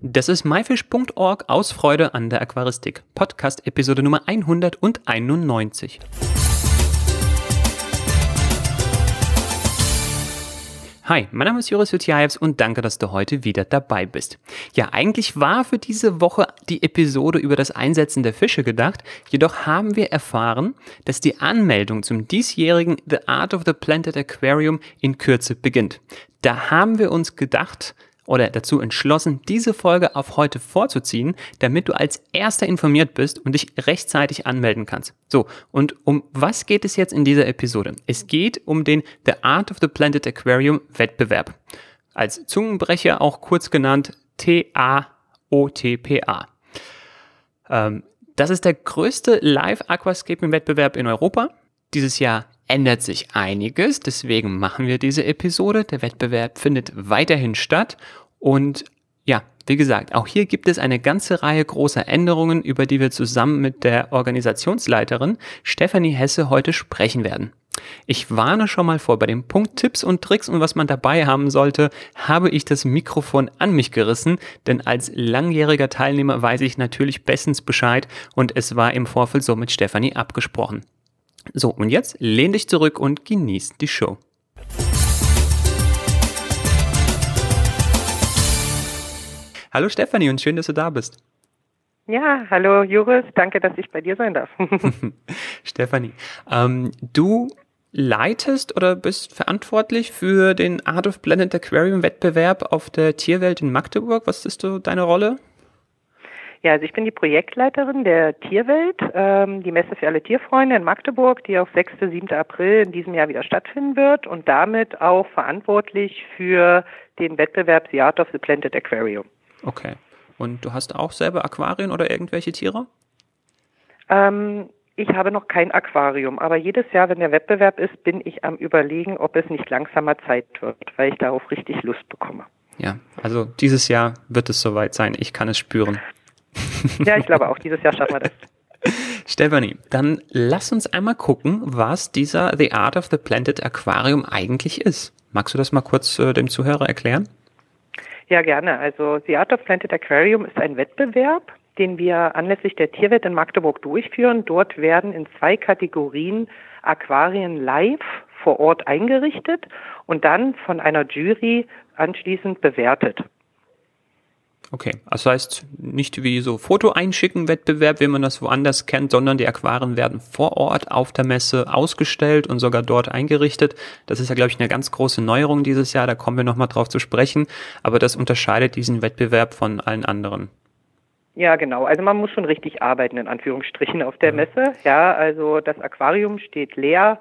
Das ist myfish.org aus Freude an der Aquaristik. Podcast Episode Nummer 191. Hi, mein Name ist Joris Jutjaevs und danke, dass du heute wieder dabei bist. Ja, eigentlich war für diese Woche die Episode über das Einsetzen der Fische gedacht, jedoch haben wir erfahren, dass die Anmeldung zum diesjährigen The Art of the Planted Aquarium in Kürze beginnt. Da haben wir uns gedacht, oder dazu entschlossen, diese Folge auf heute vorzuziehen, damit du als erster informiert bist und dich rechtzeitig anmelden kannst. So, und um was geht es jetzt in dieser Episode? Es geht um den The Art of the Planted Aquarium Wettbewerb. Als Zungenbrecher auch kurz genannt T-A-O-T-P-A. Ähm, das ist der größte Live-Aquascaping-Wettbewerb in Europa. Dieses Jahr ändert sich einiges, deswegen machen wir diese Episode. Der Wettbewerb findet weiterhin statt und ja, wie gesagt, auch hier gibt es eine ganze Reihe großer Änderungen, über die wir zusammen mit der Organisationsleiterin Stefanie Hesse heute sprechen werden. Ich warne schon mal vor, bei dem Punkt Tipps und Tricks und was man dabei haben sollte, habe ich das Mikrofon an mich gerissen, denn als langjähriger Teilnehmer weiß ich natürlich bestens Bescheid und es war im Vorfeld so mit Stefanie abgesprochen. So, und jetzt lehn dich zurück und genieß die Show. Hallo Stefanie und schön, dass du da bist. Ja, hallo Juris, danke, dass ich bei dir sein darf. Stefanie, ähm, du leitest oder bist verantwortlich für den Art of Planet Aquarium Wettbewerb auf der Tierwelt in Magdeburg. Was ist so deine Rolle? Ja, also ich bin die Projektleiterin der Tierwelt, ähm, die Messe für alle Tierfreunde in Magdeburg, die auch 6. 7. April in diesem Jahr wieder stattfinden wird und damit auch verantwortlich für den Wettbewerb The Art of the Planted Aquarium. Okay. Und du hast auch selber Aquarien oder irgendwelche Tiere? Ähm, ich habe noch kein Aquarium, aber jedes Jahr, wenn der Wettbewerb ist, bin ich am Überlegen, ob es nicht langsamer Zeit wird, weil ich darauf richtig Lust bekomme. Ja, also dieses Jahr wird es soweit sein. Ich kann es spüren. Ja, ich glaube auch, dieses Jahr schaffen wir das. Stefanie, dann lass uns einmal gucken, was dieser The Art of the Planted Aquarium eigentlich ist. Magst du das mal kurz äh, dem Zuhörer erklären? Ja, gerne. Also The Art of Planted Aquarium ist ein Wettbewerb, den wir anlässlich der Tierwelt in Magdeburg durchführen. Dort werden in zwei Kategorien Aquarien live vor Ort eingerichtet und dann von einer Jury anschließend bewertet. Okay, also das heißt nicht wie so Foto einschicken Wettbewerb, wie man das woanders kennt, sondern die Aquarien werden vor Ort auf der Messe ausgestellt und sogar dort eingerichtet. Das ist ja, glaube ich, eine ganz große Neuerung dieses Jahr, da kommen wir nochmal drauf zu sprechen, aber das unterscheidet diesen Wettbewerb von allen anderen. Ja, genau. Also man muss schon richtig arbeiten, in Anführungsstrichen, auf der Messe. Ja, also das Aquarium steht leer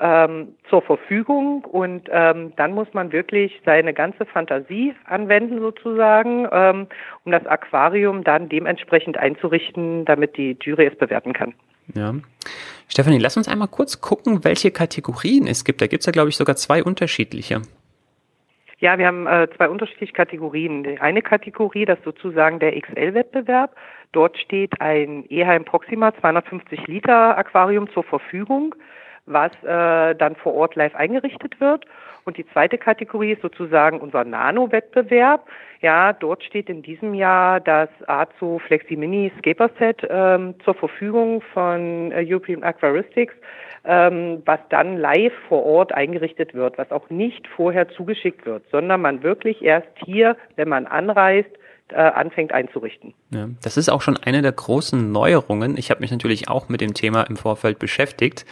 ähm, zur Verfügung und ähm, dann muss man wirklich seine ganze Fantasie anwenden sozusagen, ähm, um das Aquarium dann dementsprechend einzurichten, damit die Jury es bewerten kann. Ja. Stefanie, lass uns einmal kurz gucken, welche Kategorien es gibt. Da gibt es ja, glaube ich, sogar zwei unterschiedliche. Ja, wir haben äh, zwei unterschiedliche Kategorien. Die eine Kategorie, das ist sozusagen der XL-Wettbewerb. Dort steht ein Eheim Proxima 250 Liter Aquarium zur Verfügung was äh, dann vor Ort live eingerichtet wird. Und die zweite Kategorie ist sozusagen unser Nano-Wettbewerb. Ja, dort steht in diesem Jahr das Azo Flexi Mini Scaper Set ähm, zur Verfügung von äh, European Aquaristics, ähm, was dann live vor Ort eingerichtet wird, was auch nicht vorher zugeschickt wird, sondern man wirklich erst hier, wenn man anreist, äh, anfängt einzurichten. Ja, das ist auch schon eine der großen Neuerungen. Ich habe mich natürlich auch mit dem Thema im Vorfeld beschäftigt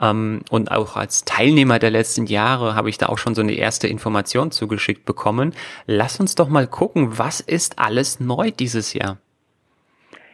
ähm, und auch als Teilnehmer der letzten Jahre habe ich da auch schon so eine erste Information zugeschickt bekommen. Lass uns doch mal gucken, was ist alles neu dieses Jahr?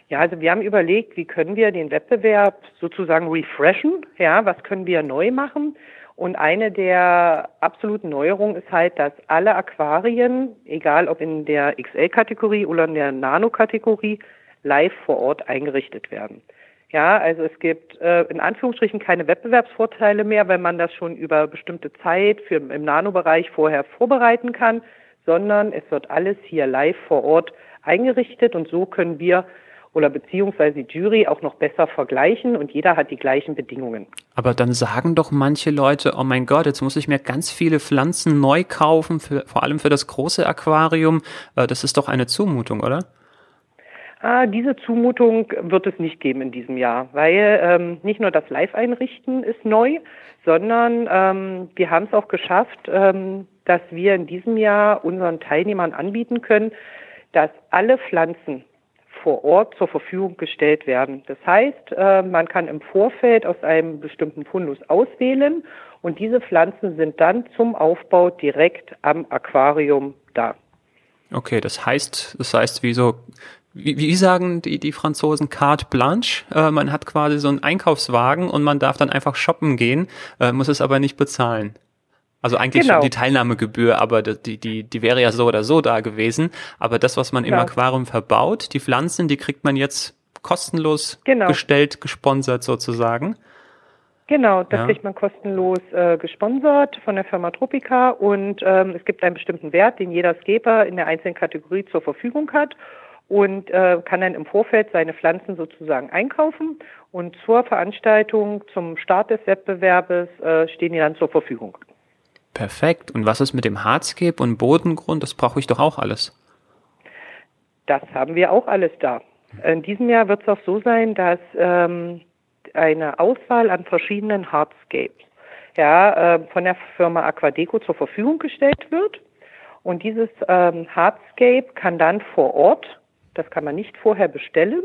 Ja, also wir haben überlegt, wie können wir den Wettbewerb sozusagen refreshen? Ja, was können wir neu machen? Und eine der absoluten Neuerungen ist halt, dass alle Aquarien, egal ob in der XL-Kategorie oder in der Nano-Kategorie, live vor Ort eingerichtet werden. Ja, also es gibt äh, in Anführungsstrichen keine Wettbewerbsvorteile mehr, wenn man das schon über bestimmte Zeit für, im Nano-Bereich vorher vorbereiten kann, sondern es wird alles hier live vor Ort eingerichtet und so können wir oder beziehungsweise die Jury auch noch besser vergleichen und jeder hat die gleichen Bedingungen. Aber dann sagen doch manche Leute, oh mein Gott, jetzt muss ich mir ganz viele Pflanzen neu kaufen, für, vor allem für das große Aquarium. Äh, das ist doch eine Zumutung, oder? Ah, diese Zumutung wird es nicht geben in diesem Jahr, weil ähm, nicht nur das Live-Einrichten ist neu, sondern ähm, wir haben es auch geschafft, ähm, dass wir in diesem Jahr unseren Teilnehmern anbieten können, dass alle Pflanzen vor Ort zur Verfügung gestellt werden. Das heißt, äh, man kann im Vorfeld aus einem bestimmten Fundus auswählen und diese Pflanzen sind dann zum Aufbau direkt am Aquarium da. Okay, das heißt, das heißt, wie so, wie, wie sagen die, die Franzosen carte blanche? Äh, man hat quasi so einen Einkaufswagen und man darf dann einfach shoppen gehen, äh, muss es aber nicht bezahlen. Also eigentlich genau. schon die Teilnahmegebühr, aber die, die, die wäre ja so oder so da gewesen. Aber das, was man im ja. Aquarium verbaut, die Pflanzen, die kriegt man jetzt kostenlos genau. gestellt, gesponsert sozusagen. Genau, das ja. kriegt man kostenlos äh, gesponsert von der Firma Tropica und ähm, es gibt einen bestimmten Wert, den jeder Scaper in der einzelnen Kategorie zur Verfügung hat und äh, kann dann im Vorfeld seine Pflanzen sozusagen einkaufen und zur Veranstaltung, zum Start des Wettbewerbes äh, stehen die dann zur Verfügung. Perfekt. Und was ist mit dem Hardscape und Bodengrund? Das brauche ich doch auch alles. Das haben wir auch alles da. In diesem Jahr wird es auch so sein, dass ähm, eine Auswahl an verschiedenen Hardscapes ja, äh, von der Firma Aquadeco zur Verfügung gestellt wird. Und dieses ähm, Hardscape kann dann vor Ort, das kann man nicht vorher bestellen,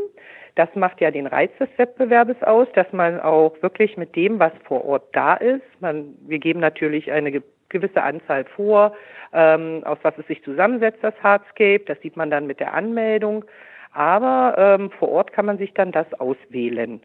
das macht ja den Reiz des Wettbewerbes aus, dass man auch wirklich mit dem, was vor Ort da ist, man, wir geben natürlich eine gewisse Anzahl vor, ähm, aus was es sich zusammensetzt, das Hardscape. Das sieht man dann mit der Anmeldung. Aber ähm, vor Ort kann man sich dann das auswählen.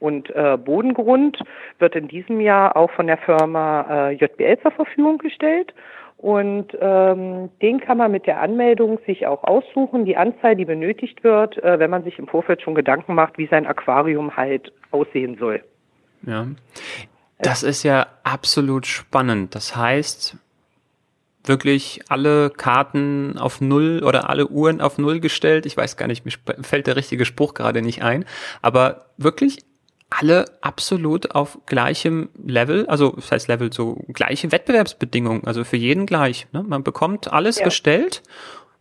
Und äh, Bodengrund wird in diesem Jahr auch von der Firma äh, JBL zur Verfügung gestellt. Und ähm, den kann man mit der Anmeldung sich auch aussuchen, die Anzahl, die benötigt wird, äh, wenn man sich im Vorfeld schon Gedanken macht, wie sein Aquarium halt aussehen soll. Ja. Das ist ja absolut spannend. Das heißt, wirklich alle Karten auf Null oder alle Uhren auf Null gestellt. Ich weiß gar nicht, mir fällt der richtige Spruch gerade nicht ein. Aber wirklich alle absolut auf gleichem Level, also das heißt Level, so gleiche Wettbewerbsbedingungen, also für jeden gleich. Ne? Man bekommt alles ja. gestellt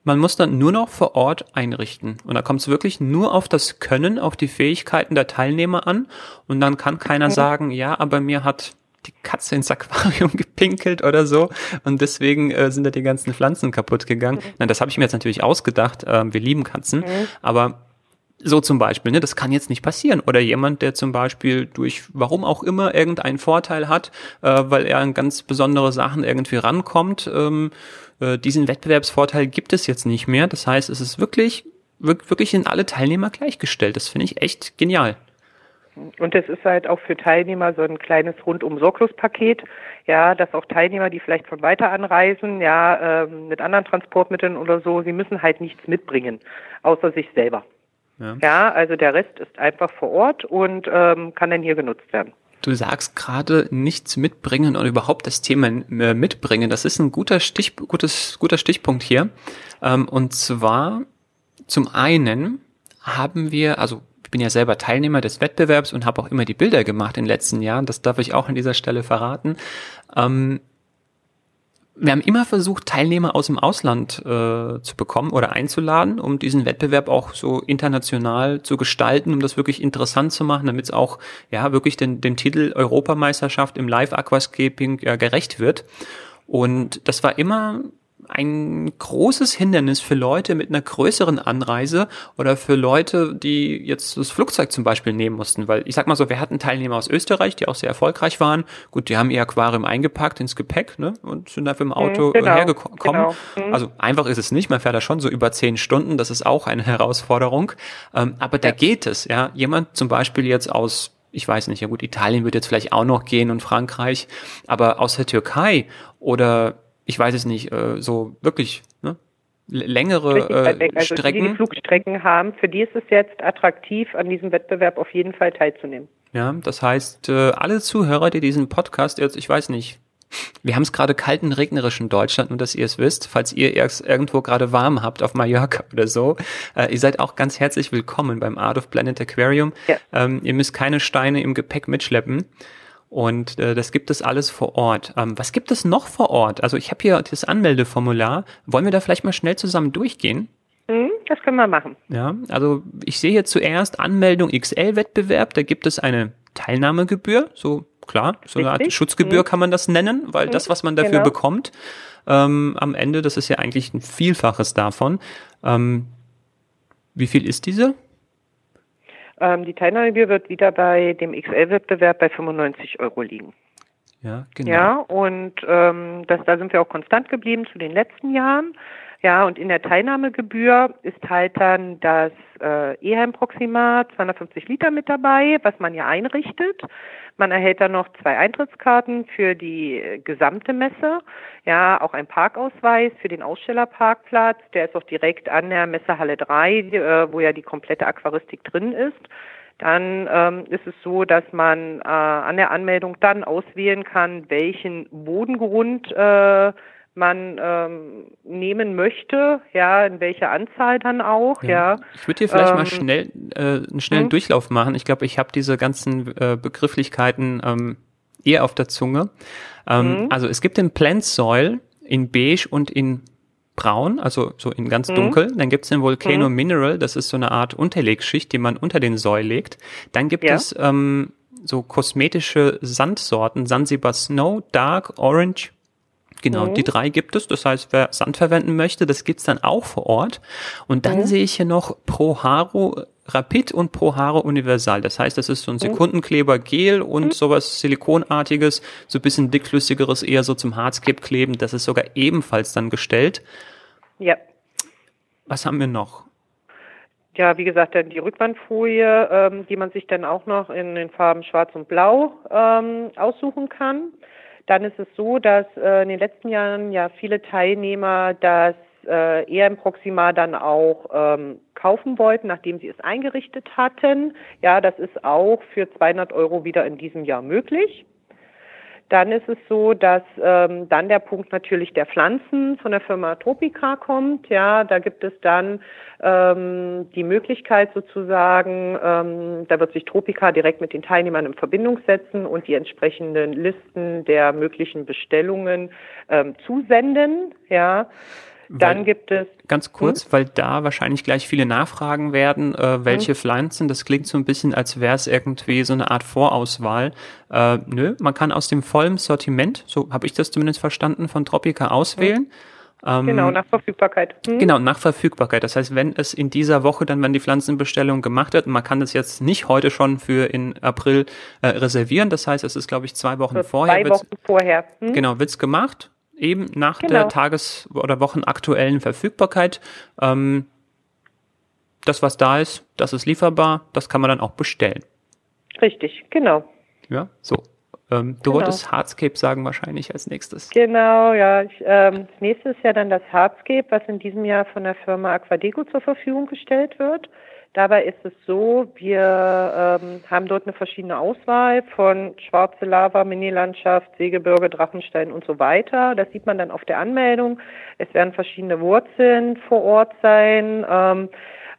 man muss dann nur noch vor Ort einrichten. Und da kommt es wirklich nur auf das Können, auf die Fähigkeiten der Teilnehmer an. Und dann kann keiner okay. sagen, ja, aber mir hat die Katze ins Aquarium gepinkelt oder so und deswegen äh, sind da die ganzen Pflanzen kaputt gegangen. Mhm. Nein, das habe ich mir jetzt natürlich ausgedacht. Äh, wir lieben Katzen, mhm. aber so zum Beispiel, ne, das kann jetzt nicht passieren. Oder jemand, der zum Beispiel durch warum auch immer irgendeinen Vorteil hat, äh, weil er an ganz besondere Sachen irgendwie rankommt, ähm, äh, diesen Wettbewerbsvorteil gibt es jetzt nicht mehr. Das heißt, es ist wirklich, wirklich in alle Teilnehmer gleichgestellt. Das finde ich echt genial. Und es ist halt auch für Teilnehmer so ein kleines rundum sorglos Paket, ja, dass auch Teilnehmer, die vielleicht von weiter anreisen, ja, ähm, mit anderen Transportmitteln oder so, sie müssen halt nichts mitbringen, außer sich selber. Ja, ja also der Rest ist einfach vor Ort und ähm, kann dann hier genutzt werden. Du sagst gerade nichts mitbringen oder überhaupt das Thema äh, mitbringen. Das ist ein guter, Stich, gutes, guter Stichpunkt hier. Ähm, und zwar zum einen haben wir, also ich bin ja selber Teilnehmer des Wettbewerbs und habe auch immer die Bilder gemacht in den letzten Jahren. Das darf ich auch an dieser Stelle verraten. Ähm, wir haben immer versucht, Teilnehmer aus dem Ausland äh, zu bekommen oder einzuladen, um diesen Wettbewerb auch so international zu gestalten, um das wirklich interessant zu machen, damit es auch ja wirklich den, dem Titel Europameisterschaft im Live Aquascaping ja, gerecht wird. Und das war immer ein großes Hindernis für Leute mit einer größeren Anreise oder für Leute, die jetzt das Flugzeug zum Beispiel nehmen mussten. Weil ich sag mal so, wir hatten Teilnehmer aus Österreich, die auch sehr erfolgreich waren. Gut, die haben ihr Aquarium eingepackt ins Gepäck ne, und sind dafür im Auto mhm, genau, hergekommen. Genau. Mhm. Also einfach ist es nicht, man fährt da schon so über zehn Stunden, das ist auch eine Herausforderung. Ähm, aber da geht es, ja. Jemand zum Beispiel jetzt aus ich weiß nicht, ja gut, Italien wird jetzt vielleicht auch noch gehen und Frankreich, aber aus der Türkei oder ich weiß es nicht, äh, so wirklich ne? längere äh, also Strecken. Die, die Flugstrecken haben, für die ist es jetzt attraktiv, an diesem Wettbewerb auf jeden Fall teilzunehmen. Ja, das heißt, äh, alle Zuhörer, die diesen Podcast jetzt, ich weiß nicht, Wir haben es gerade kalt und regnerisch in Deutschland, nur dass ihr es wisst. Falls ihr es irgendwo gerade warm habt, auf Mallorca oder so, äh, ihr seid auch ganz herzlich willkommen beim Art of Planet Aquarium. Ja. Ähm, ihr müsst keine Steine im Gepäck mitschleppen. Und äh, das gibt es alles vor Ort. Ähm, was gibt es noch vor Ort? Also ich habe hier das Anmeldeformular. Wollen wir da vielleicht mal schnell zusammen durchgehen? Mhm, das können wir machen. Ja, also ich sehe hier zuerst Anmeldung XL-Wettbewerb. Da gibt es eine Teilnahmegebühr, so klar, so eine Art Schutzgebühr mhm. kann man das nennen, weil mhm. das, was man dafür genau. bekommt, ähm, am Ende, das ist ja eigentlich ein Vielfaches davon. Ähm, wie viel ist diese? Ähm, die Teilnahmegebühr wird wieder bei dem XL-Wettbewerb bei 95 Euro liegen. Ja, genau. Ja, und ähm, das, da sind wir auch konstant geblieben zu den letzten Jahren. Ja, und in der Teilnahmegebühr ist halt dann das äh, Eheim Proxima 250 Liter mit dabei, was man ja einrichtet. Man erhält dann noch zwei Eintrittskarten für die gesamte Messe, ja, auch ein Parkausweis für den Ausstellerparkplatz, der ist auch direkt an der Messehalle 3, äh, wo ja die komplette Aquaristik drin ist. Dann ähm, ist es so, dass man äh, an der Anmeldung dann auswählen kann, welchen Bodengrund äh, man ähm, nehmen möchte, ja, in welcher Anzahl dann auch, ja. ja. Ich würde hier vielleicht ähm, mal schnell äh, einen schnellen hm? Durchlauf machen. Ich glaube, ich habe diese ganzen äh, Begrifflichkeiten ähm, eher auf der Zunge. Ähm, hm? Also es gibt den Plant Soil in beige und in braun, also so in ganz hm? dunkel. Dann gibt es den Volcano hm? Mineral, das ist so eine Art Unterlegschicht, die man unter den Soil legt. Dann gibt ja. es ähm, so kosmetische Sandsorten, Zanzibar Snow, Dark, Orange, Genau, mhm. die drei gibt es. Das heißt, wer Sand verwenden möchte, das gibt's dann auch vor Ort. Und dann mhm. sehe ich hier noch Pro Haro Rapid und Pro Haro Universal. Das heißt, das ist so ein mhm. Sekundenkleber Gel und mhm. sowas Silikonartiges, so ein bisschen dickflüssigeres, eher so zum Hardscape kleben. Das ist sogar ebenfalls dann gestellt. Ja. Was haben wir noch? Ja, wie gesagt, dann die Rückwandfolie, ähm, die man sich dann auch noch in den Farben Schwarz und Blau ähm, aussuchen kann. Dann ist es so, dass äh, in den letzten Jahren ja viele Teilnehmer das äh, eher im Proxima dann auch ähm, kaufen wollten, nachdem sie es eingerichtet hatten. Ja, das ist auch für 200 Euro wieder in diesem Jahr möglich. Dann ist es so, dass ähm, dann der Punkt natürlich der Pflanzen von der Firma Tropica kommt. Ja, da gibt es dann ähm, die Möglichkeit sozusagen, ähm, da wird sich Tropica direkt mit den Teilnehmern in Verbindung setzen und die entsprechenden Listen der möglichen Bestellungen ähm, zusenden. Ja. Dann weil, gibt es. Ganz kurz, hm? weil da wahrscheinlich gleich viele Nachfragen werden, äh, welche hm? Pflanzen. Das klingt so ein bisschen, als wäre es irgendwie so eine Art Vorauswahl. Äh, nö, man kann aus dem vollen Sortiment, so habe ich das zumindest verstanden, von Tropica auswählen. Hm. genau, nach Verfügbarkeit. Hm? Genau, nach Verfügbarkeit. Das heißt, wenn es in dieser Woche dann, wenn die Pflanzenbestellung gemacht wird, man kann das jetzt nicht heute schon für in April äh, reservieren. Das heißt, es ist, glaube ich, zwei Wochen so vorher. Zwei Wochen vorher. Hm? Genau, wird's gemacht eben nach genau. der Tages- oder Wochenaktuellen Verfügbarkeit. Ähm, das, was da ist, das ist lieferbar, das kann man dann auch bestellen. Richtig, genau. Ja, so. Ähm, du genau. wolltest Hardscape sagen wahrscheinlich als nächstes. Genau, ja. Ich, ähm, das nächste ist ja dann das Hardscape, was in diesem Jahr von der Firma Aquadeco zur Verfügung gestellt wird. Dabei ist es so, wir ähm, haben dort eine verschiedene Auswahl von schwarze Lava, Mini-Landschaft, Seegebirge, Drachenstein und so weiter. Das sieht man dann auf der Anmeldung. Es werden verschiedene Wurzeln vor Ort sein, ähm,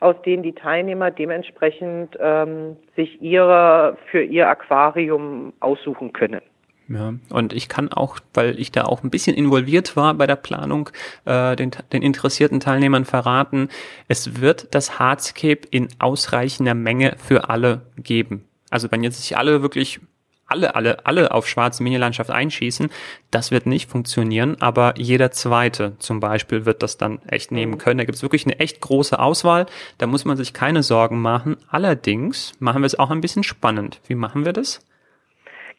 aus denen die Teilnehmer dementsprechend ähm, sich ihre für ihr Aquarium aussuchen können. Ja, und ich kann auch, weil ich da auch ein bisschen involviert war bei der Planung, äh, den, den interessierten Teilnehmern verraten, es wird das Hardscape in ausreichender Menge für alle geben. Also wenn jetzt sich alle wirklich alle, alle, alle auf schwarze Minilandschaft einschießen, das wird nicht funktionieren, aber jeder zweite zum Beispiel wird das dann echt nehmen können. Da gibt es wirklich eine echt große Auswahl, da muss man sich keine Sorgen machen. Allerdings machen wir es auch ein bisschen spannend. Wie machen wir das?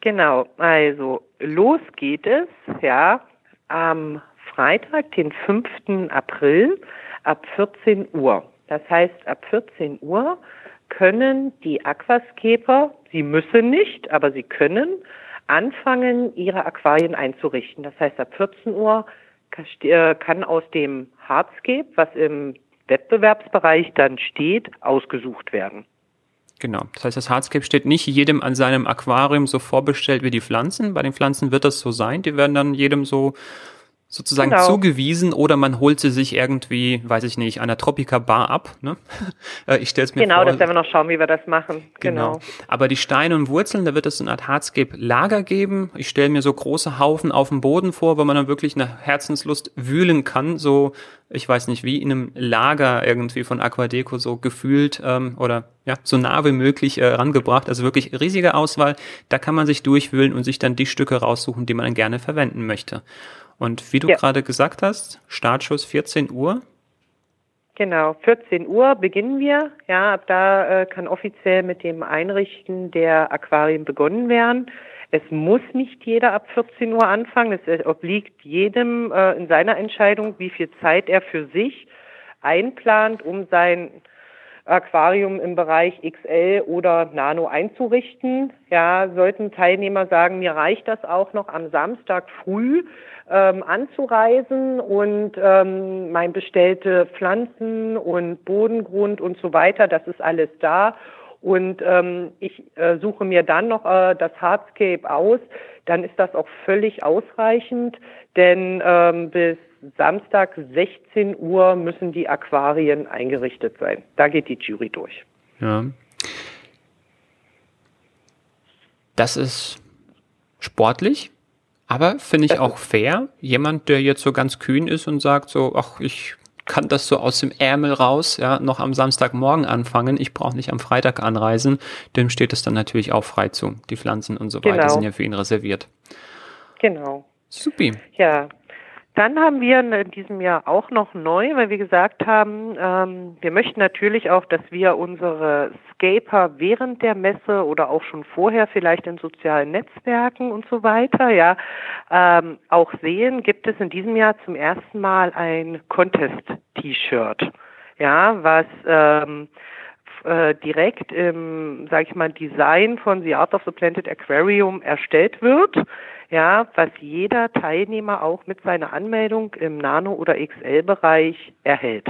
Genau, also los geht es, ja, am Freitag, den 5. April ab 14 Uhr. Das heißt, ab 14 Uhr können die Aquascaper, sie müssen nicht, aber sie können anfangen, ihre Aquarien einzurichten. Das heißt, ab 14 Uhr äh, kann aus dem Hardscape, was im Wettbewerbsbereich dann steht, ausgesucht werden. Genau. Das heißt, das Hardscape steht nicht jedem an seinem Aquarium so vorbestellt wie die Pflanzen. Bei den Pflanzen wird das so sein. Die werden dann jedem so sozusagen genau. zugewiesen oder man holt sie sich irgendwie, weiß ich nicht, der Tropica Bar ab. Ne? Äh, ich stelle es mir genau, vor. Genau, das werden wir noch schauen, wie wir das machen. Genau. genau. Aber die Steine und Wurzeln, da wird es so eine Art Hardscape-Lager geben. Ich stelle mir so große Haufen auf dem Boden vor, wo man dann wirklich nach Herzenslust wühlen kann. So, ich weiß nicht, wie in einem Lager irgendwie von Aquadeco so gefühlt ähm, oder ja, so nah wie möglich äh, rangebracht. Also wirklich riesige Auswahl. Da kann man sich durchwühlen und sich dann die Stücke raussuchen, die man dann gerne verwenden möchte. Und wie du ja. gerade gesagt hast, Startschuss 14 Uhr. Genau, 14 Uhr beginnen wir. Ja, ab da äh, kann offiziell mit dem Einrichten der Aquarien begonnen werden. Es muss nicht jeder ab 14 Uhr anfangen. Es obliegt jedem äh, in seiner Entscheidung, wie viel Zeit er für sich einplant, um sein Aquarium im Bereich XL oder Nano einzurichten. Ja, sollten Teilnehmer sagen, mir reicht das auch noch am Samstag früh, ähm, anzureisen und ähm, mein bestellte Pflanzen und Bodengrund und so weiter, das ist alles da. Und ähm, ich äh, suche mir dann noch äh, das Hardscape aus, dann ist das auch völlig ausreichend, denn ähm, bis Samstag 16 Uhr müssen die Aquarien eingerichtet sein. Da geht die Jury durch. Ja. Das ist sportlich. Aber finde ich auch fair, jemand, der jetzt so ganz kühn ist und sagt so, ach, ich kann das so aus dem Ärmel raus, ja, noch am Samstagmorgen anfangen, ich brauche nicht am Freitag anreisen, dem steht es dann natürlich auch frei zu. Die Pflanzen und so genau. weiter sind ja für ihn reserviert. Genau. Supi. Ja, dann haben wir in diesem Jahr auch noch neu, weil wir gesagt haben, ähm, wir möchten natürlich auch, dass wir unsere Scaper während der Messe oder auch schon vorher vielleicht in sozialen Netzwerken und so weiter, ja, ähm, auch sehen, gibt es in diesem Jahr zum ersten Mal ein Contest-T-Shirt, ja, was ähm, äh, direkt im, sage ich mal, Design von The Art of the Planted Aquarium erstellt wird ja, was jeder Teilnehmer auch mit seiner Anmeldung im Nano- oder XL-Bereich erhält.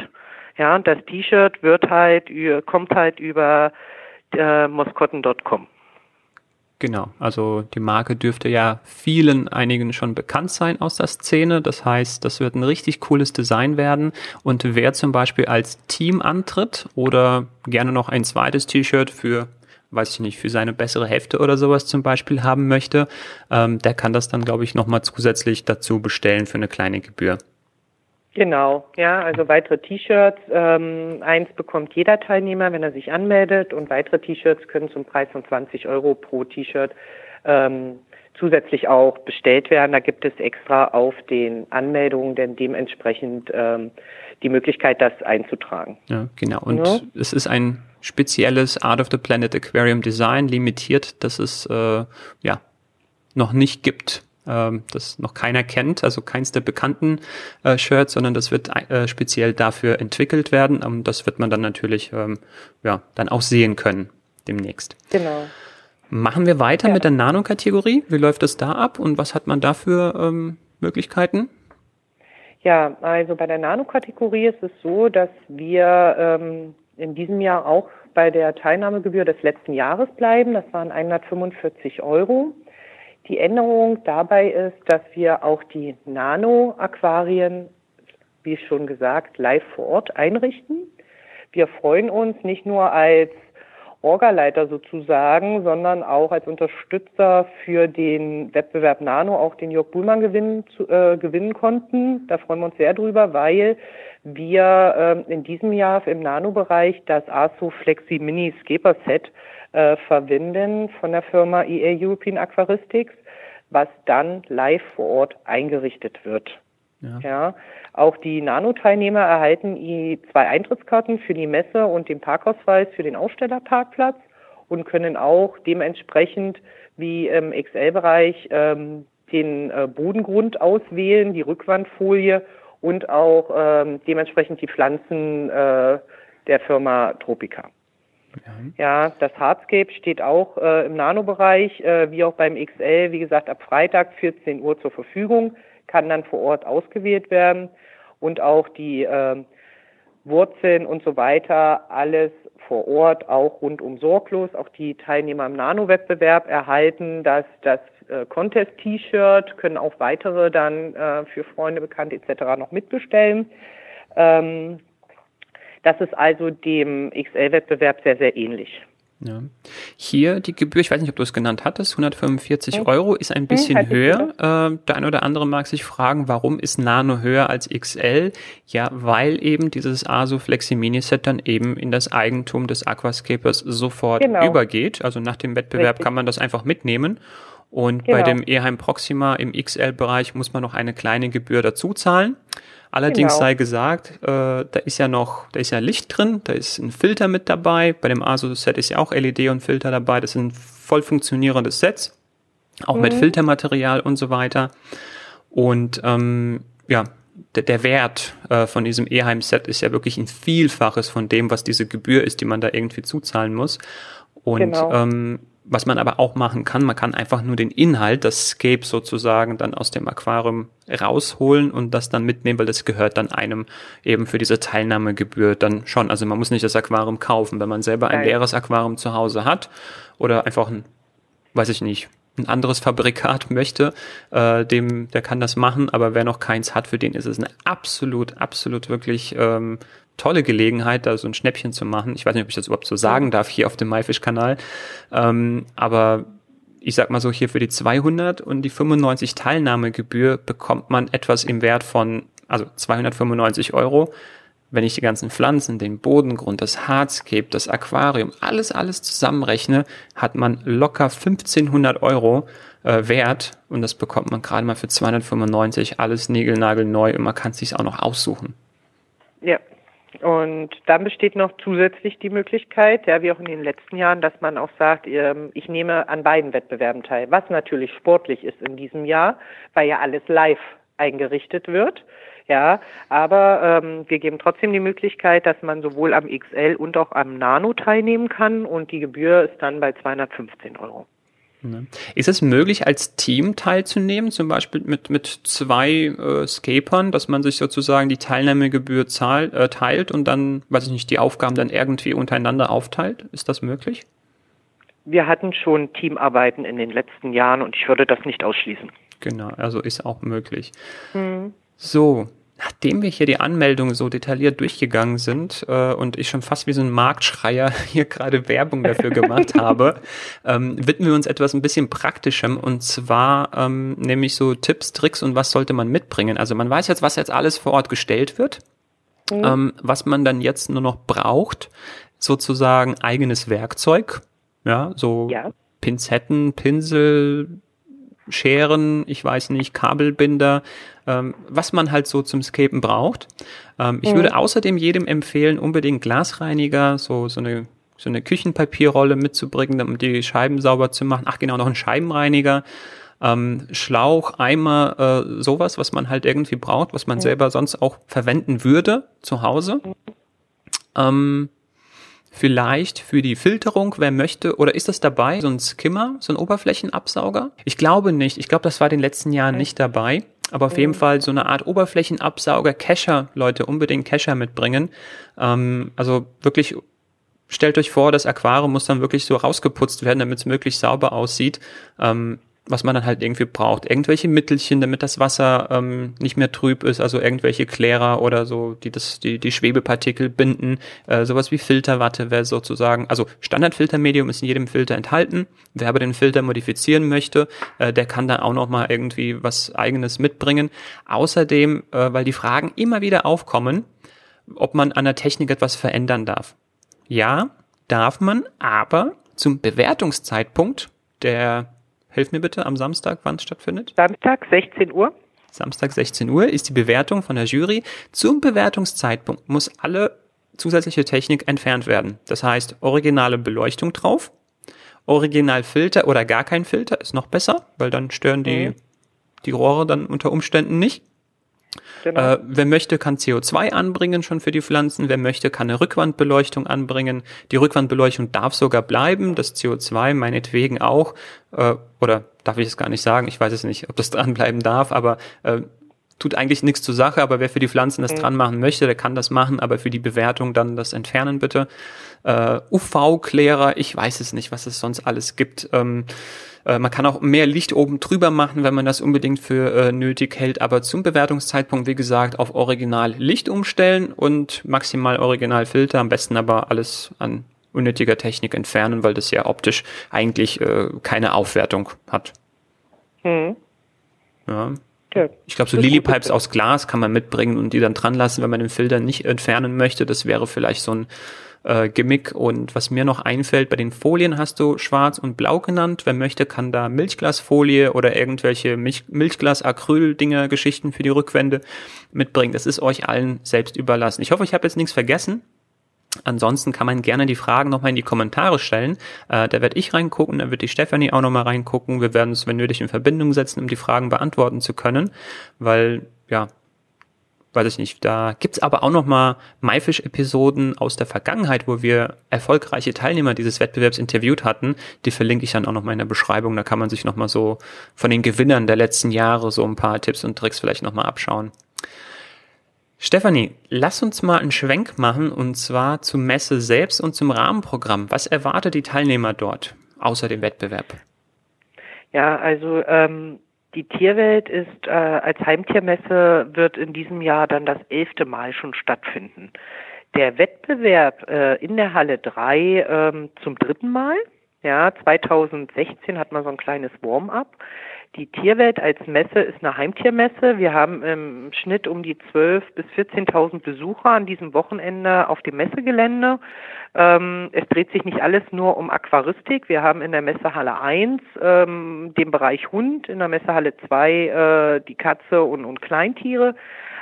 Ja, und das T-Shirt wird halt, kommt halt über äh, moskotten.com. Genau, also die Marke dürfte ja vielen, einigen schon bekannt sein aus der Szene. Das heißt, das wird ein richtig cooles Design werden. Und wer zum Beispiel als Team antritt oder gerne noch ein zweites T-Shirt für weiß ich nicht, für seine bessere Hälfte oder sowas zum Beispiel haben möchte, ähm, der kann das dann, glaube ich, nochmal zusätzlich dazu bestellen für eine kleine Gebühr. Genau, ja, also weitere T-Shirts. Ähm, eins bekommt jeder Teilnehmer, wenn er sich anmeldet und weitere T-Shirts können zum Preis von 20 Euro pro T-Shirt ähm, zusätzlich auch bestellt werden. Da gibt es extra auf den Anmeldungen denn dementsprechend ähm, die Möglichkeit, das einzutragen. Ja, genau. Und ja. es ist ein spezielles Art of the Planet Aquarium Design limitiert, das es äh, ja noch nicht gibt, ähm, das noch keiner kennt, also keins der bekannten äh, Shirts, sondern das wird äh, speziell dafür entwickelt werden. Ähm, das wird man dann natürlich ähm, ja dann auch sehen können demnächst. Genau. Machen wir weiter ja. mit der Nano-Kategorie. Wie läuft es da ab und was hat man da für ähm, Möglichkeiten? Ja, also bei der Nano-Kategorie ist es so, dass wir ähm, in diesem Jahr auch bei der Teilnahmegebühr des letzten Jahres bleiben. Das waren 145 Euro. Die Änderung dabei ist, dass wir auch die Nano-Aquarien, wie schon gesagt, live vor Ort einrichten. Wir freuen uns nicht nur als Orgaleiter sozusagen, sondern auch als Unterstützer für den Wettbewerb Nano auch den Jörg Buhlmann gewinnen, äh, gewinnen konnten. Da freuen wir uns sehr drüber, weil wir äh, in diesem Jahr im Nano-Bereich das ASO Flexi Mini Scaper Set äh, verwenden von der Firma EA European Aquaristics, was dann live vor Ort eingerichtet wird. Ja. ja. Auch die Nano-Teilnehmer erhalten zwei Eintrittskarten für die Messe und den Parkausweis für den Ausstellerparkplatz und können auch dementsprechend wie im XL-Bereich ähm, den äh, Bodengrund auswählen, die Rückwandfolie und auch ähm, dementsprechend die Pflanzen äh, der Firma Tropica. Ja. das Hardscape steht auch äh, im Nano-Bereich, äh, wie auch beim XL, wie gesagt, ab Freitag 14 Uhr zur Verfügung kann dann vor Ort ausgewählt werden und auch die äh, Wurzeln und so weiter alles vor Ort auch rundum sorglos. Auch die Teilnehmer im Nano-Wettbewerb erhalten das, das äh, Contest-T-Shirt, können auch weitere dann äh, für Freunde, Bekannte etc. noch mitbestellen. Ähm, das ist also dem XL-Wettbewerb sehr, sehr ähnlich. Ja. Hier die Gebühr, ich weiß nicht, ob du es genannt hattest, 145 hm. Euro ist ein bisschen hm, höher. Äh, der eine oder andere mag sich fragen, warum ist Nano höher als XL? Ja, weil eben dieses ASO Flexi Mini Set dann eben in das Eigentum des Aquascapers sofort genau. übergeht. Also nach dem Wettbewerb Richtig. kann man das einfach mitnehmen. Und genau. bei dem Eheim Proxima im XL-Bereich muss man noch eine kleine Gebühr dazu zahlen. Allerdings genau. sei gesagt, äh, da ist ja noch, da ist ja Licht drin, da ist ein Filter mit dabei. Bei dem ASUS-Set ist ja auch LED und Filter dabei. Das sind voll funktionierende Sets, auch mhm. mit Filtermaterial und so weiter. Und ähm, ja, der, der Wert äh, von diesem Eheim-Set ist ja wirklich ein Vielfaches von dem, was diese Gebühr ist, die man da irgendwie zuzahlen muss. Und genau. ähm, was man aber auch machen kann, man kann einfach nur den Inhalt, das Scape sozusagen dann aus dem Aquarium rausholen und das dann mitnehmen, weil das gehört dann einem eben für diese Teilnahmegebühr dann schon. Also man muss nicht das Aquarium kaufen, wenn man selber ein Nein. leeres Aquarium zu Hause hat oder einfach ein, weiß ich nicht, ein anderes Fabrikat möchte, äh, dem, der kann das machen, aber wer noch keins hat, für den ist es eine absolut, absolut wirklich ähm, tolle Gelegenheit, da so ein Schnäppchen zu machen. Ich weiß nicht, ob ich das überhaupt so sagen darf hier auf dem MyFish-Kanal. Ähm, aber ich sag mal so, hier für die 200 und die 95 Teilnahmegebühr bekommt man etwas im Wert von, also 295 Euro. Wenn ich die ganzen Pflanzen, den Bodengrund, das Hardscape, das Aquarium, alles, alles zusammenrechne, hat man locker 1500 Euro äh, wert und das bekommt man gerade mal für 295, alles niegelnagelneu und man kann es sich auch noch aussuchen. Ja, und dann besteht noch zusätzlich die Möglichkeit, ja, wie auch in den letzten Jahren, dass man auch sagt, ähm, ich nehme an beiden Wettbewerben teil, was natürlich sportlich ist in diesem Jahr, weil ja alles live eingerichtet wird. Ja, aber ähm, wir geben trotzdem die Möglichkeit, dass man sowohl am XL und auch am Nano teilnehmen kann und die Gebühr ist dann bei 215 Euro. Ne? Ist es möglich, als Team teilzunehmen, zum Beispiel mit, mit zwei äh, Scapern, dass man sich sozusagen die Teilnahmegebühr zahl, äh, teilt und dann, weiß ich nicht, die Aufgaben dann irgendwie untereinander aufteilt? Ist das möglich? Wir hatten schon Teamarbeiten in den letzten Jahren und ich würde das nicht ausschließen. Genau, also ist auch möglich. Mhm. So, Nachdem wir hier die Anmeldung so detailliert durchgegangen sind äh, und ich schon fast wie so ein Marktschreier hier gerade Werbung dafür gemacht habe, ähm, widmen wir uns etwas ein bisschen praktischem und zwar ähm, nämlich so Tipps, Tricks und was sollte man mitbringen. Also man weiß jetzt, was jetzt alles vor Ort gestellt wird, mhm. ähm, was man dann jetzt nur noch braucht, sozusagen eigenes Werkzeug, ja, so ja. Pinzetten, Pinsel, Scheren, ich weiß nicht, Kabelbinder, was man halt so zum Scapen braucht. Ähm, ich mhm. würde außerdem jedem empfehlen, unbedingt Glasreiniger, so, so eine so eine Küchenpapierrolle mitzubringen, um die Scheiben sauber zu machen. Ach genau, noch ein Scheibenreiniger, ähm, Schlauch, Eimer, äh, sowas, was man halt irgendwie braucht, was man mhm. selber sonst auch verwenden würde zu Hause. Mhm. Ähm, Vielleicht für die Filterung, wer möchte, oder ist das dabei, so ein Skimmer, so ein Oberflächenabsauger? Ich glaube nicht. Ich glaube, das war in den letzten Jahren nicht dabei. Aber auf jeden Fall so eine Art Oberflächenabsauger, Cacher, Leute, unbedingt Cacher mitbringen. Ähm, also wirklich stellt euch vor, das Aquarium muss dann wirklich so rausgeputzt werden, damit es möglichst sauber aussieht. Ähm, was man dann halt irgendwie braucht. Irgendwelche Mittelchen, damit das Wasser ähm, nicht mehr trüb ist, also irgendwelche Klärer oder so, die das, die, die Schwebepartikel binden, äh, sowas wie Filterwatte wäre sozusagen, also Standardfiltermedium ist in jedem Filter enthalten. Wer aber den Filter modifizieren möchte, äh, der kann dann auch nochmal irgendwie was eigenes mitbringen. Außerdem, äh, weil die Fragen immer wieder aufkommen, ob man an der Technik etwas verändern darf. Ja, darf man, aber zum Bewertungszeitpunkt der Hilf mir bitte am Samstag, wann es stattfindet? Samstag, 16 Uhr. Samstag, 16 Uhr ist die Bewertung von der Jury. Zum Bewertungszeitpunkt muss alle zusätzliche Technik entfernt werden. Das heißt, originale Beleuchtung drauf, Originalfilter oder gar kein Filter ist noch besser, weil dann stören die, mhm. die Rohre dann unter Umständen nicht. Genau. Äh, wer möchte, kann CO2 anbringen schon für die Pflanzen. Wer möchte, kann eine Rückwandbeleuchtung anbringen. Die Rückwandbeleuchtung darf sogar bleiben. Das CO2 meinetwegen auch. Äh, oder darf ich es gar nicht sagen? Ich weiß es nicht, ob das dranbleiben darf. Aber äh, tut eigentlich nichts zur Sache, aber wer für die Pflanzen das mhm. dran machen möchte, der kann das machen, aber für die Bewertung dann das entfernen bitte. Äh, UV-Klärer, ich weiß es nicht, was es sonst alles gibt. Ähm, äh, man kann auch mehr Licht oben drüber machen, wenn man das unbedingt für äh, nötig hält, aber zum Bewertungszeitpunkt, wie gesagt, auf Original Licht umstellen und maximal Original Filter, am besten aber alles an unnötiger Technik entfernen, weil das ja optisch eigentlich äh, keine Aufwertung hat. Hm. Ja. Ja, ich glaube, so Lilypipes aus Glas kann man mitbringen und die dann dran lassen, wenn man den Filter nicht entfernen möchte. Das wäre vielleicht so ein äh, Gimmick. Und was mir noch einfällt, bei den Folien hast du schwarz und blau genannt. Wer möchte, kann da Milchglasfolie oder irgendwelche Milch Milchglas-Acryl-Dinger, Geschichten für die Rückwände mitbringen. Das ist euch allen selbst überlassen. Ich hoffe, ich habe jetzt nichts vergessen. Ansonsten kann man gerne die Fragen nochmal in die Kommentare stellen. Äh, da werde ich reingucken, da wird die Stefanie auch nochmal reingucken. Wir werden uns, wenn nötig, in Verbindung setzen, um die Fragen beantworten zu können. Weil, ja, weiß ich nicht, da gibt's aber auch nochmal Maifisch-Episoden aus der Vergangenheit, wo wir erfolgreiche Teilnehmer dieses Wettbewerbs interviewt hatten. Die verlinke ich dann auch nochmal in der Beschreibung. Da kann man sich nochmal so von den Gewinnern der letzten Jahre so ein paar Tipps und Tricks vielleicht nochmal abschauen. Stefanie, lass uns mal einen Schwenk machen und zwar zur Messe selbst und zum Rahmenprogramm. Was erwartet die Teilnehmer dort außer dem Wettbewerb? Ja, also ähm, die Tierwelt ist äh, als Heimtiermesse wird in diesem Jahr dann das elfte Mal schon stattfinden. Der Wettbewerb äh, in der Halle 3 ähm, zum dritten Mal. Ja, 2016 hat man so ein kleines Warm-up. Die Tierwelt als Messe ist eine Heimtiermesse. Wir haben im Schnitt um die 12.000 bis 14.000 Besucher an diesem Wochenende auf dem Messegelände. Ähm, es dreht sich nicht alles nur um Aquaristik. Wir haben in der Messehalle 1 ähm, den Bereich Hund, in der Messehalle 2 äh, die Katze und, und Kleintiere.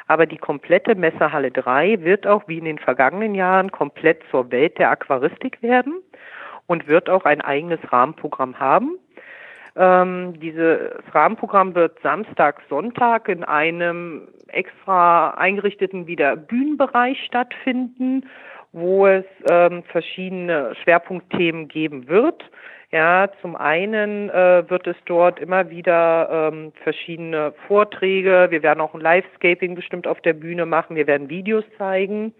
Aber die komplette Messehalle 3 wird auch wie in den vergangenen Jahren komplett zur Welt der Aquaristik werden und wird auch ein eigenes Rahmenprogramm haben. Ähm, dieses Rahmenprogramm wird Samstag, Sonntag in einem extra eingerichteten wieder Bühnenbereich stattfinden, wo es ähm, verschiedene Schwerpunktthemen geben wird. Ja, zum einen äh, wird es dort immer wieder ähm, verschiedene Vorträge. Wir werden auch ein Livescaping bestimmt auf der Bühne machen. Wir werden Videos zeigen.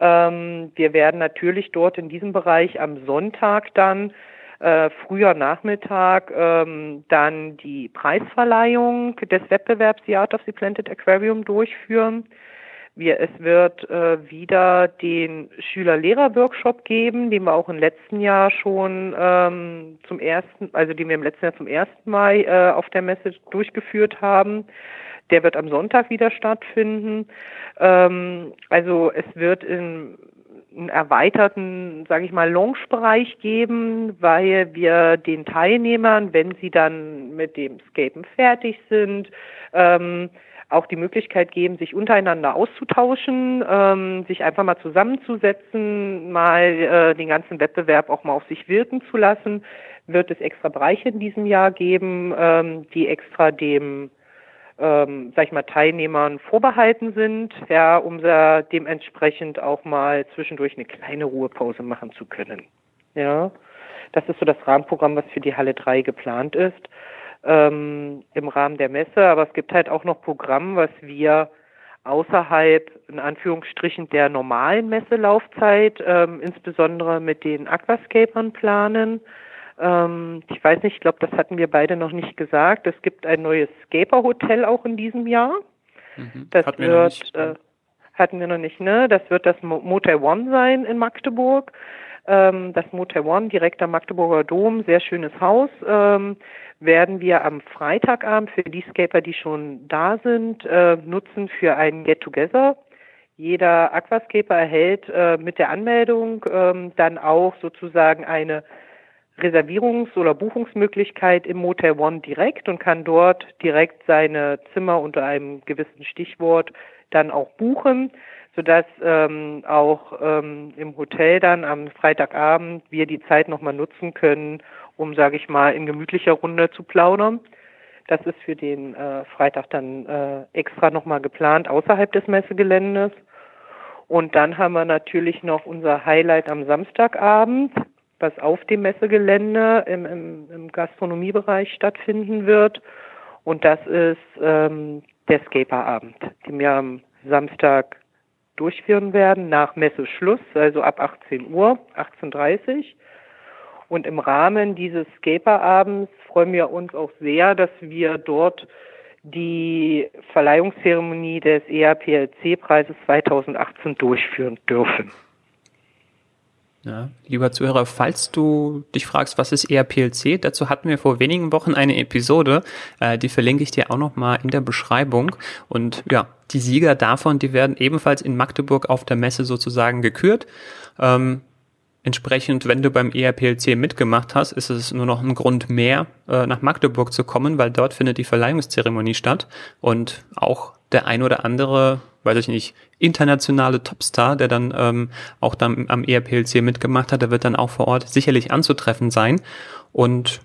Ähm, wir werden natürlich dort in diesem Bereich am Sonntag dann äh, früher Nachmittag ähm, dann die Preisverleihung des Wettbewerbs The Art of the Planted Aquarium durchführen. Wir, es wird äh, wieder den Schüler-Lehrer-Workshop geben, den wir auch im letzten Jahr schon ähm, zum ersten, also den wir im letzten Jahr zum ersten Mal äh, auf der Messe durchgeführt haben. Der wird am Sonntag wieder stattfinden. Ähm, also es wird in einen erweiterten, sage ich mal, Lounge-Bereich geben, weil wir den Teilnehmern, wenn sie dann mit dem Scapen fertig sind, ähm, auch die Möglichkeit geben, sich untereinander auszutauschen, ähm, sich einfach mal zusammenzusetzen, mal äh, den ganzen Wettbewerb auch mal auf sich wirken zu lassen. Wird es extra Bereiche in diesem Jahr geben, ähm, die extra dem ähm, sag ich mal, Teilnehmern vorbehalten sind, ja, um da dementsprechend auch mal zwischendurch eine kleine Ruhepause machen zu können. Ja, das ist so das Rahmenprogramm, was für die Halle 3 geplant ist ähm, im Rahmen der Messe. Aber es gibt halt auch noch Programm, was wir außerhalb in Anführungsstrichen der normalen Messelaufzeit, ähm, insbesondere mit den Aquascapern planen. Ähm, ich weiß nicht, ich glaube, das hatten wir beide noch nicht gesagt. Es gibt ein neues Scaper-Hotel auch in diesem Jahr. Mhm. Das hatten wird, wir äh, hatten wir noch nicht, ne? Das wird das Motel One sein in Magdeburg. Ähm, das Motel One direkt am Magdeburger Dom, sehr schönes Haus. Ähm, werden wir am Freitagabend für die Scaper, die schon da sind, äh, nutzen für ein Get-Together. Jeder Aquascaper erhält äh, mit der Anmeldung ähm, dann auch sozusagen eine Reservierungs- oder Buchungsmöglichkeit im Motel One direkt und kann dort direkt seine Zimmer unter einem gewissen Stichwort dann auch buchen, sodass ähm, auch ähm, im Hotel dann am Freitagabend wir die Zeit nochmal nutzen können, um, sage ich mal, in gemütlicher Runde zu plaudern. Das ist für den äh, Freitag dann äh, extra nochmal geplant außerhalb des Messegeländes. Und dann haben wir natürlich noch unser Highlight am Samstagabend was auf dem Messegelände im, im, im Gastronomiebereich stattfinden wird. Und das ist ähm, der Skaperabend, den wir am Samstag durchführen werden, nach Messeschluss, also ab 18 Uhr, 18.30 Uhr. Und im Rahmen dieses Skaperabends freuen wir uns auch sehr, dass wir dort die Verleihungszeremonie des ERPLC-Preises 2018 durchführen dürfen. Ja, lieber Zuhörer, falls du dich fragst, was ist ERPLC, dazu hatten wir vor wenigen Wochen eine Episode, äh, die verlinke ich dir auch nochmal in der Beschreibung. Und ja, die Sieger davon, die werden ebenfalls in Magdeburg auf der Messe sozusagen gekürt. Ähm, entsprechend, wenn du beim ERPLC mitgemacht hast, ist es nur noch ein Grund mehr, äh, nach Magdeburg zu kommen, weil dort findet die Verleihungszeremonie statt und auch der ein oder andere weiß ich nicht, internationale Topstar, der dann ähm, auch dann am ERPLC mitgemacht hat, der wird dann auch vor Ort sicherlich anzutreffen sein. Und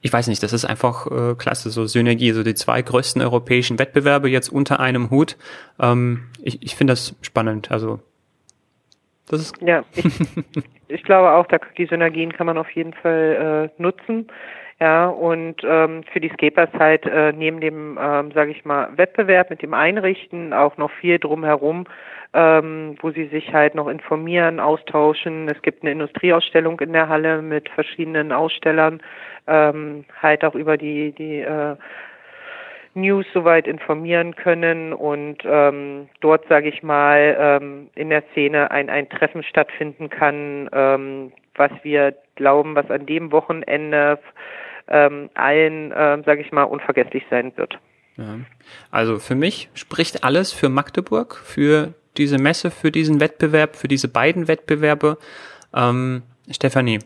ich weiß nicht, das ist einfach äh, klasse, so Synergie, so die zwei größten europäischen Wettbewerbe jetzt unter einem Hut. Ähm, ich ich finde das spannend. Also das ist ja, ich, ich glaube auch, da, die Synergien kann man auf jeden Fall äh, nutzen. Ja, und ähm, für die Skapers halt äh, neben dem, ähm, sage ich mal, Wettbewerb mit dem Einrichten auch noch viel drumherum, ähm, wo sie sich halt noch informieren, austauschen. Es gibt eine Industrieausstellung in der Halle mit verschiedenen Ausstellern, ähm, halt auch über die, die äh, News soweit informieren können und ähm, dort, sage ich mal, ähm, in der Szene ein, ein Treffen stattfinden kann, ähm, was wir glauben, was an dem Wochenende ähm, allen, äh, sage ich mal, unvergesslich sein wird. Ja. Also für mich spricht alles für Magdeburg, für diese Messe, für diesen Wettbewerb, für diese beiden Wettbewerbe. Ähm, Stefanie,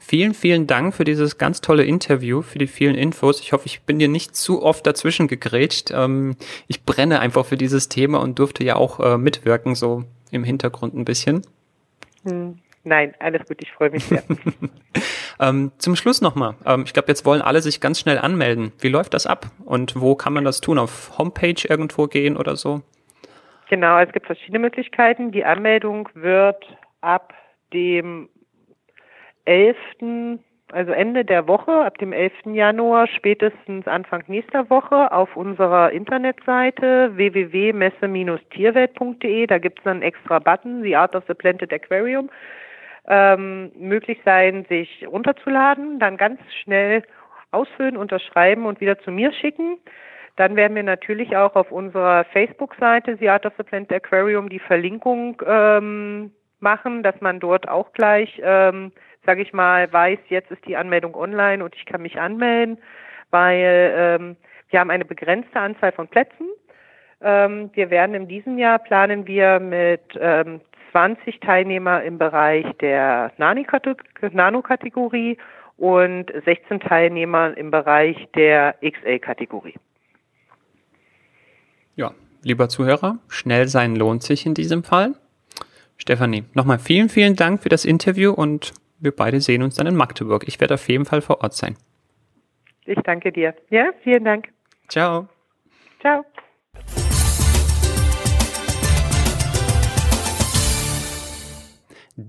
vielen, vielen Dank für dieses ganz tolle Interview, für die vielen Infos. Ich hoffe, ich bin dir nicht zu oft dazwischen gegrätscht. Ähm, ich brenne einfach für dieses Thema und durfte ja auch äh, mitwirken, so im Hintergrund ein bisschen. Hm. Nein, alles gut, ich freue mich sehr. ähm, zum Schluss nochmal. Ähm, ich glaube, jetzt wollen alle sich ganz schnell anmelden. Wie läuft das ab und wo kann man das tun? Auf Homepage irgendwo gehen oder so? Genau, es gibt verschiedene Möglichkeiten. Die Anmeldung wird ab dem 11 also Ende der Woche, ab dem 11. Januar, spätestens Anfang nächster Woche auf unserer Internetseite www.messe-tierwelt.de. Da gibt es dann extra Button, The Art of the Planted Aquarium, ähm, möglich sein, sich runterzuladen, dann ganz schnell ausfüllen, unterschreiben und wieder zu mir schicken. Dann werden wir natürlich auch auf unserer Facebook-Seite The Art of the Planted Aquarium die Verlinkung ähm, machen, dass man dort auch gleich ähm, sage ich mal, weiß, jetzt ist die Anmeldung online und ich kann mich anmelden, weil ähm, wir haben eine begrenzte Anzahl von Plätzen. Ähm, wir werden in diesem Jahr planen wir mit ähm, 20 Teilnehmer im Bereich der Nano-Kategorie und 16 Teilnehmer im Bereich der XL-Kategorie. Ja, lieber Zuhörer, schnell sein lohnt sich in diesem Fall. Stefanie, nochmal vielen, vielen Dank für das Interview und wir beide sehen uns dann in Magdeburg. Ich werde auf jeden Fall vor Ort sein. Ich danke dir. Ja, vielen Dank. Ciao. Ciao.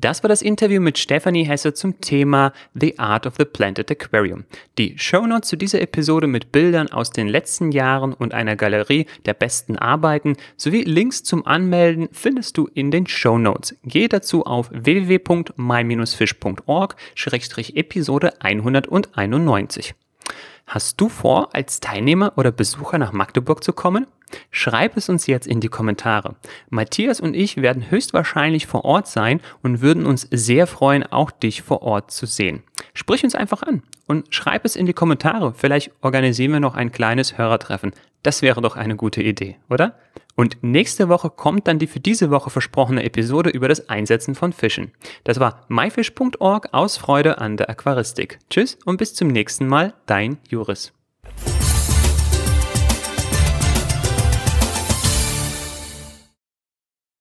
Das war das Interview mit Stephanie Hesse zum Thema The Art of the Planted Aquarium. Die Shownotes zu dieser Episode mit Bildern aus den letzten Jahren und einer Galerie der besten Arbeiten sowie Links zum Anmelden findest du in den Shownotes. Gehe dazu auf www.my-fish.org-episode 191. Hast du vor, als Teilnehmer oder Besucher nach Magdeburg zu kommen? Schreib es uns jetzt in die Kommentare. Matthias und ich werden höchstwahrscheinlich vor Ort sein und würden uns sehr freuen, auch dich vor Ort zu sehen. Sprich uns einfach an und schreib es in die Kommentare. Vielleicht organisieren wir noch ein kleines Hörertreffen. Das wäre doch eine gute Idee, oder? Und nächste Woche kommt dann die für diese Woche versprochene Episode über das Einsetzen von Fischen. Das war myfish.org aus Freude an der Aquaristik. Tschüss und bis zum nächsten Mal, dein Juris.